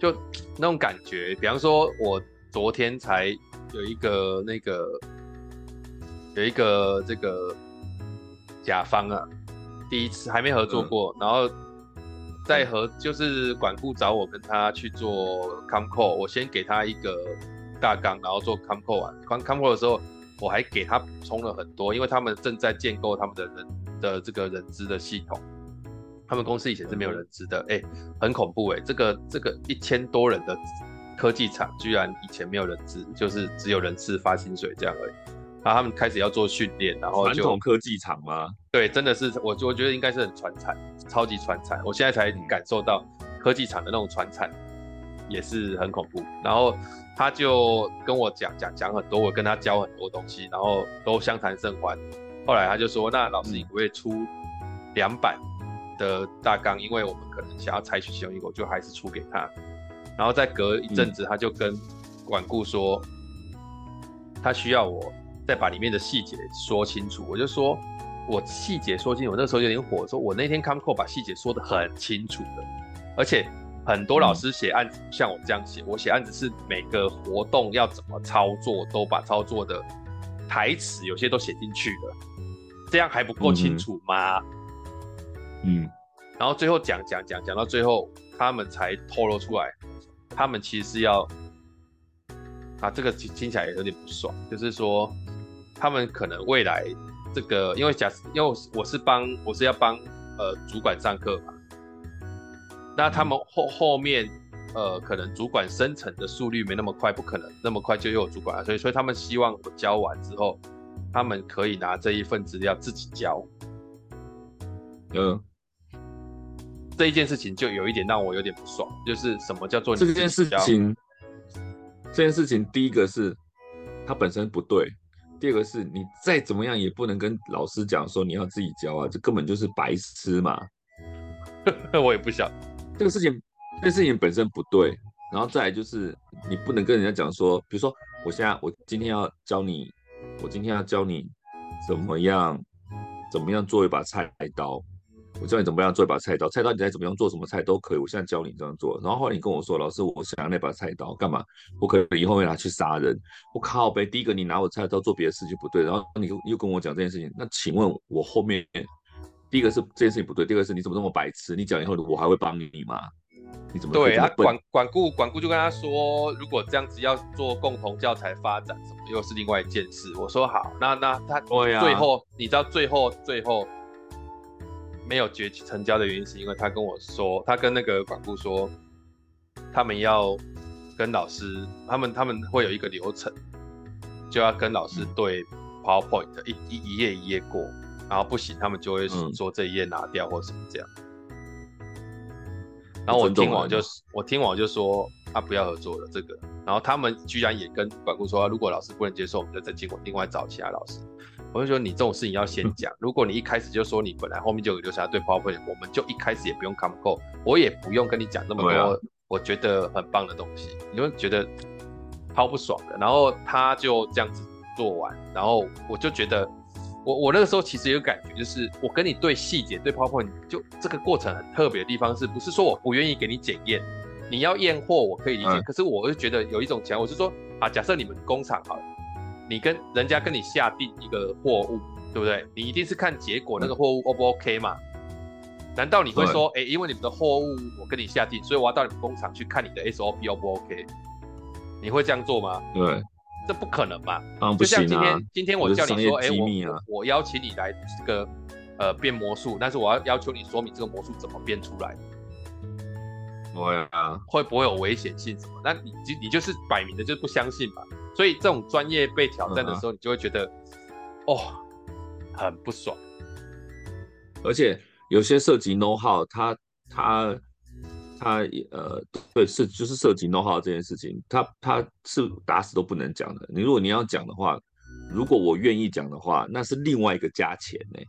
就那种感觉，比方说，我昨天才有一个那个有一个这个甲方啊，第一次还没合作过，嗯、然后。在和就是管顾找我跟他去做 COMCO，我先给他一个大纲，然后做 COMCO 完。COMCO 的时候，我还给他补充了很多，因为他们正在建构他们的人的这个人资的系统。他们公司以前是没有人资的，哎、欸，很恐怖哎、欸，这个这个一千多人的科技厂，居然以前没有人资，就是只有人事发薪水这样而已。然后他们开始要做训练，然后就传统科技厂吗？对，真的是我我觉得应该是很传产，超级传产。我现在才感受到科技厂的那种传产也是很恐怖。然后他就跟我讲讲讲很多，我跟他教很多东西，然后都相谈甚欢。后来他就说：“那老师，你不会出两版的大纲？因为我们可能想要采取其中一个，我就还是出给他。”然后再隔一阵子，他就跟管顾说，他需要我。再把里面的细节说清楚，我就说，我细节说清楚，我那时候有点火，说我那天 come call 把细节说得很清楚的，而且很多老师写案子、嗯、像我这样写，我写案子是每个活动要怎么操作，都把操作的台词有些都写进去了，这样还不够清楚吗？嗯，然后最后讲讲讲讲到最后，他们才透露出来，他们其实是要，啊，这个听听起来也有点不爽，就是说他们可能未来。这个，因为假设，因为我是帮，我是要帮呃主管上课嘛，那他们后后面呃可能主管生成的速率没那么快，不可能那么快就有主管了，所以所以他们希望我教完之后，他们可以拿这一份资料自己教。嗯，这一件事情就有一点让我有点不爽，就是什么叫做这件事情？这件事情第一个是它本身不对。第二个是你再怎么样也不能跟老师讲说你要自己教啊，这根本就是白痴嘛。(laughs) 我也不想这个事情，这个事情本身不对。然后再来就是你不能跟人家讲说，比如说我现在我今天要教你，我今天要教你怎么样怎么样做一把菜刀。我教你怎么样做一把菜刀，菜刀你再怎么样做什么菜都可以。我现在教你这样做，然后后来你跟我说，老师，我想要那把菜刀干嘛？我可能以后会拿去杀人。我靠呗，第一个你拿我菜刀做别的事情不对，然后你又跟我讲这件事情，那请问我后面第一个是这件事情不对，第二个是你怎么那么白痴？你讲以后我还会帮你吗？你怎么对啊？管管顾管顾就跟他说，如果这样子要做共同教材发展什么，又是另外一件事。我说好，那那他对呀最后、啊、你知道最后最后。没有决成交的原因是因为他跟我说，他跟那个管顾说，他们要跟老师，他们他们会有一个流程，就要跟老师对 PowerPoint 一一一页一页过，然后不行，他们就会说这一页拿掉或什么这样。然后我听完就我听完就说他不要合作了这个，然后他们居然也跟管顾说，如果老师不能接受，我们就再经过另外找其他老师。我就说你这种事情要先讲。如果你一开始就说你本来后面就有留下对 PowerPoint，我们就一开始也不用 come call，我也不用跟你讲那么多我觉得很棒的东西，你会觉得超不爽的。然后他就这样子做完，然后我就觉得我我那个时候其实有感觉，就是我跟你对细节对 PowerPoint，就这个过程很特别的地方是不是说我不愿意给你检验？你要验货我可以理解，嗯、可是我就觉得有一种情况，我是说啊，假设你们工厂好了。你跟人家跟你下定一个货物，对不对？你一定是看结果那个货物 O 不 OK 嘛？难道你会说，哎，因为你们的货物我跟你下定，所以我要到你们工厂去看你的 SOP O 不 OK？你会这样做吗？对，这不可能嘛。啊、就像今天，啊、今天我叫你说，哎、啊，我我邀请你来这个呃变魔术，但是我要要求你说明这个魔术怎么变出来。对啊，会不会有危险性什么？那你就你就是摆明的就是不相信嘛。所以这种专业被挑战的时候，你就会觉得，哦，很不爽。而且有些涉及 know how，他他他呃，对，是就是涉及 know how 这件事情，他他是打死都不能讲的。你如果你要讲的话，如果我愿意讲的话，那是另外一个价钱呢。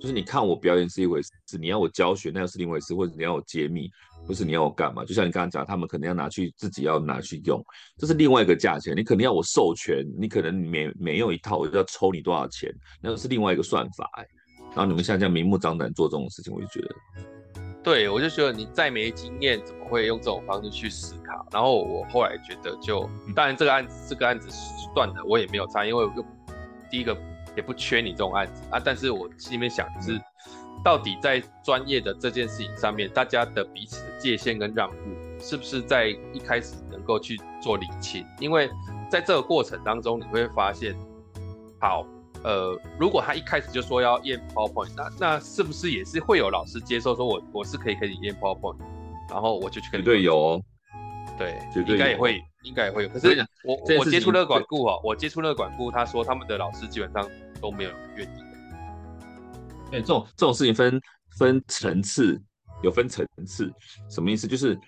就是你看我表演是一回事，你要我教学那又是另外一回事，或者你要我揭秘。不是你要我干嘛？就像你刚刚讲，他们可能要拿去自己要拿去用，这是另外一个价钱。你可能要我授权，你可能每每用一套，我就要抽你多少钱，那是另外一个算法。哎，然后你们现在这样明目张胆做这种事情，我就觉得，对我就觉得你再没经验，怎么会用这种方式去思考？然后我后来觉得就，就当然这个案子这个案子断了，我也没有差，因为又第一个也不缺你这种案子啊。但是我心里面想的是。嗯到底在专业的这件事情上面，大家的彼此的界限跟让步，是不是在一开始能够去做理清？因为在这个过程当中，你会发现，好，呃，如果他一开始就说要验 PowerPoint，那那是不是也是会有老师接受说我我是可以跟你验 PowerPoint，然后我就去跟你对有、哦，对，应该也会，应该也会有。可是我我接触那个管顾哦，我接触那个管顾，他说他们的老师基本上都没有愿意。对，这种这种事情分分层次，有分层次，什么意思？就是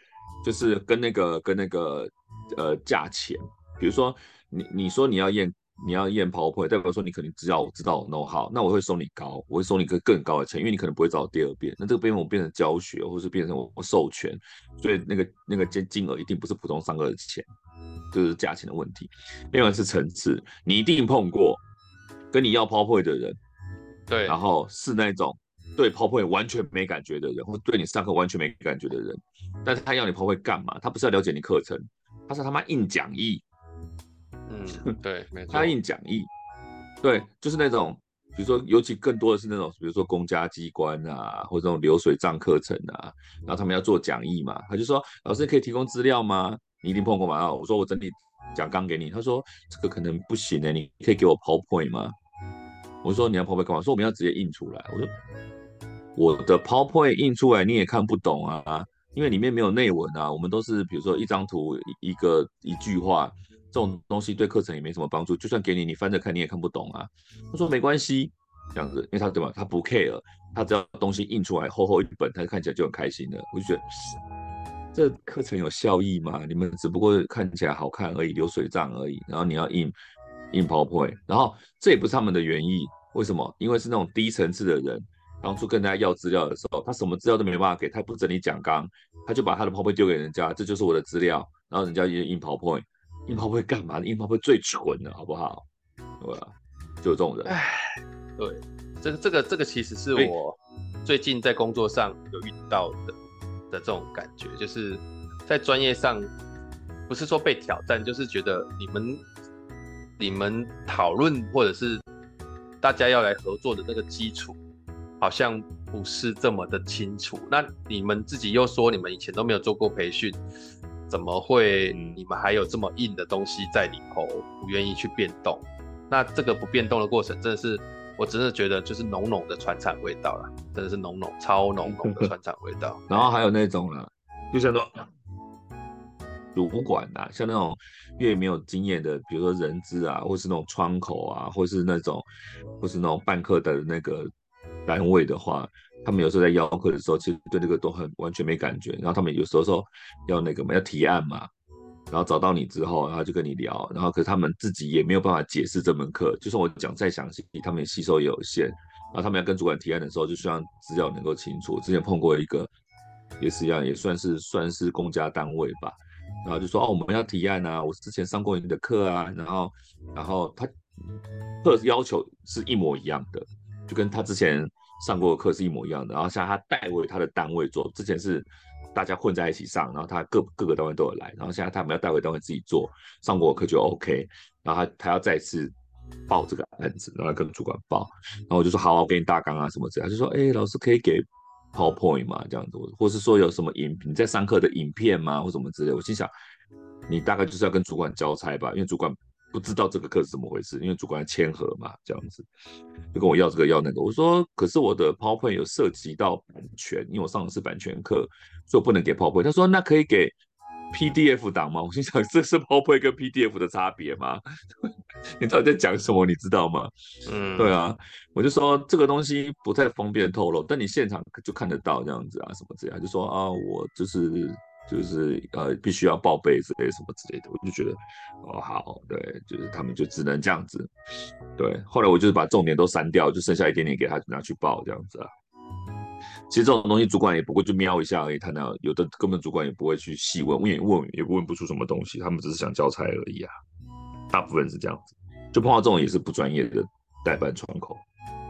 就是跟那个跟那个呃价钱，比如说你你说你要验你要验 POPO，代表说你肯定知道我知道我 know 好那我会收你高，我会收你个更高的钱，因为你可能不会找我第二遍，那这个变我变成教学，或是变成我授权，所以那个那个金金额一定不是普通上课的钱，就是价钱的问题。另外是层次，你一定碰过跟你要 POPO 的人。对，然后是那种对 PowerPoint 完全没感觉的人，或对你上课完全没感觉的人，但是他要你 PowerPoint 干嘛？他不是要了解你课程，他是他妈印讲义。嗯，(laughs) 对，没错，他印讲义，对，就是那种，比如说，尤其更多的是那种，比如说公家机关啊，或者这种流水账课程啊，然后他们要做讲义嘛，他就说，老师可以提供资料吗？你一定碰过吗？我说我整理讲纲给你，他说这个可能不行的，你可以给我 PowerPoint 吗？我说你要 PowerPoint 干嘛？说我们要直接印出来。我说我的 PowerPoint 印出来你也看不懂啊，因为里面没有内文啊，我们都是比如说一张图一个一句话。这种东西对课程也没什么帮助，就算给你，你翻着看你也看不懂啊。他说没关系，这样子，因为他对吧？他不 care，他只要东西印出来厚厚一本，他看起来就很开心了。我就觉得这课程有效益吗？你们只不过看起来好看而已，流水账而已。然后你要印印 PowerPoint，然后这也不是他们的原意。为什么？因为是那种低层次的人，当初跟大家要资料的时候，他什么资料都没办法给，他也不整理讲纲，他就把他的 PowerPoint 丢给人家，这就是我的资料，然后人家也印 PowerPoint。印 PowerPoint 干嘛？印 PowerPoint 最蠢的，好不好？对吧？就有这种人。哎，对，这个这个这个其实是我最近在工作上有遇到的的这种感觉，就是在专业上不是说被挑战，就是觉得你们你们讨论或者是大家要来合作的那个基础好像不是这么的清楚。那你们自己又说你们以前都没有做过培训。怎么会？你们还有这么硬的东西在里头，不愿意去变动？那这个不变动的过程，真的是，我真的觉得就是浓浓的传产味道了，真的是浓浓超浓浓的 (laughs) 传产味道。然后还有那种了，就像说主管呐，像那种越没有经验的，比如说人资啊，或是那种窗口啊，或是那种，或是那种办课的那个单位的话。他们有时候在邀课的时候，其实对这个都很完全没感觉。然后他们有时候说要那个嘛，要提案嘛，然后找到你之后，然后就跟你聊。然后可是他们自己也没有办法解释这门课，就算我讲再详细，他们也吸收也有限。然后他们要跟主管提案的时候，就希望资料能够清楚。之前碰过一个也是一样，也算是算是公家单位吧。然后就说哦，我们要提案啊，我之前上过你的课啊。然后然后他课要求是一模一样的，就跟他之前。上过的课是一模一样的，然后像他代为他的单位做，之前是大家混在一起上，然后他各各个单位都有来，然后现在他们要代为单位自己做，上过的课就 OK，然后他他要再次报这个案子，然后跟主管报，然后我就说好，我给你大纲啊什么之类，他就说哎、老师可以给 PowerPoint 嘛这样子，或是说有什么影你在上课的影片吗或什么之类，我心想你大概就是要跟主管交差吧，因为主管。不知道这个课是怎么回事，因为主管签合嘛，这样子就跟我要这个要那个。我说，可是我的 PowerPoint 有涉及到版权，因为我上的是版权课，所以我不能给 PowerPoint。他说，那可以给 PDF 档吗？(laughs) 我心想，这是 PowerPoint 跟 PDF 的差别吗？(laughs) 你到底在讲什么？你知道吗？嗯，对啊，我就说这个东西不太方便透露，但你现场就看得到这样子啊，什么这样，就说啊，我就是。就是呃，必须要报备之类什么之类的，我就觉得哦好，对，就是他们就只能这样子，对。后来我就是把重点都删掉，就剩下一点点给他拿去报这样子啊。其实这种东西主管也不会就瞄一下而已，他那有的根本主管也不会去细问，问也问也问不出什么东西，他们只是想交差而已啊。大部分是这样子，就碰到这种也是不专业的代办窗口，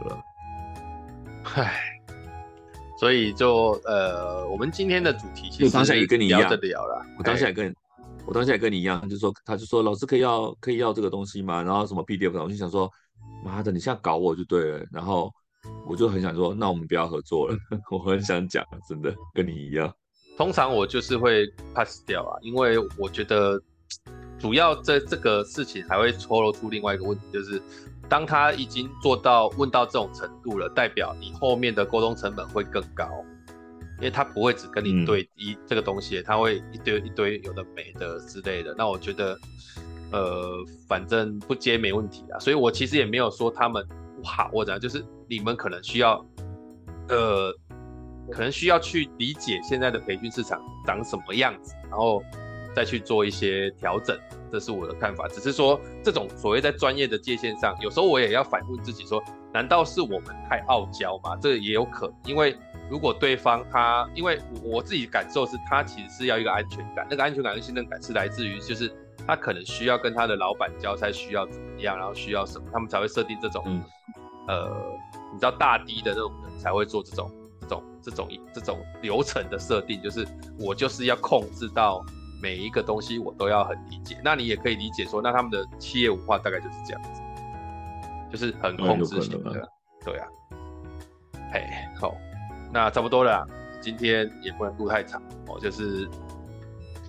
对吧？唉。所以就呃，我们今天的主题其实我当下也跟你一样的聊了。我当下也跟，我当下也跟你一样，就是说，他就说老师可以要可以要这个东西吗？然后什么 PDF，我就想说，妈的，你现在搞我就对了。然后我就很想说，那我们不要合作了。(laughs) 我很想讲，真的跟你一样。通常我就是会 pass 掉啊，因为我觉得主要这这个事情还会透露出另外一个问题，就是。当他已经做到问到这种程度了，代表你后面的沟通成本会更高，因为他不会只跟你对一这个东西，嗯、他会一堆一堆有的没的之类的。那我觉得，呃，反正不接没问题啊。所以我其实也没有说他们不好或者就是你们可能需要，呃，可能需要去理解现在的培训市场长什么样子，然后再去做一些调整。这是我的看法，只是说这种所谓在专业的界限上，有时候我也要反问自己说，难道是我们太傲娇吗？这个也有可能，因为如果对方他，因为我自己感受是他其实是要一个安全感，那个安全感跟信任感是来自于，就是他可能需要跟他的老板交差，需要怎么样，然后需要什么，他们才会设定这种，呃，你知道大 D 的那种人才会做这种这种这种这种流程的设定，就是我就是要控制到每一个东西我都要很理解。那你也可以理解说，那他们的企业文化大概就是这样子，就是很控制型的，啊对啊。嘿，好，那差不多了，今天也不能录太长哦，就是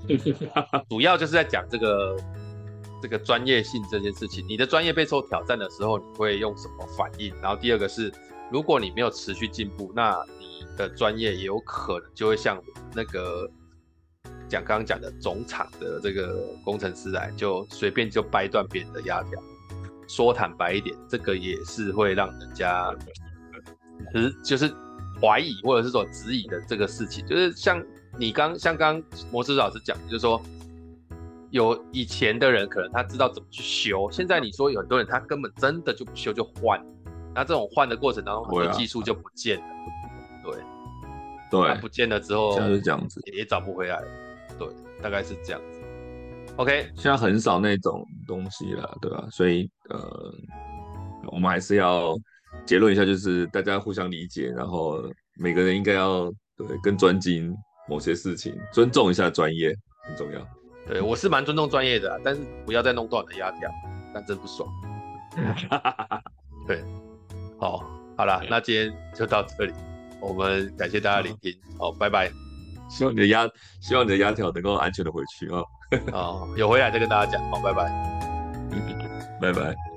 (laughs) 主要就是在讲这个。这个专业性这件事情，你的专业备受挑战的时候，你会用什么反应？然后第二个是，如果你没有持续进步，那你的专业也有可能就会像那个讲刚刚讲的总厂的这个工程师来，就随便就掰断别人的压条。说坦白一点，这个也是会让人家，其实就是怀疑或者是说质疑的这个事情，就是像你刚像刚摩斯老师讲，就是说。有以前的人可能他知道怎么去修，现在你说有很多人他根本真的就不修就换，那这种换的过程当中很多技术就不见了，对，对，不见了之后就是这样子，也找不回来，对，大概是这样子。OK，现在很少那种东西了，对吧？所以呃，我们还是要结论一下，就是大家互相理解，然后每个人应该要对更专精某些事情，尊重一下专业很重要。对，我是蛮尊重专业的，但是不要再弄断我的鸭条，但真不爽。(laughs) 对，好，好了，那今天就到这里，我们感谢大家聆听，好，拜拜。希望你的压，希望你的压条能够安全的回去啊。哦，有回来再跟大家讲，好，拜拜，(laughs) 拜拜。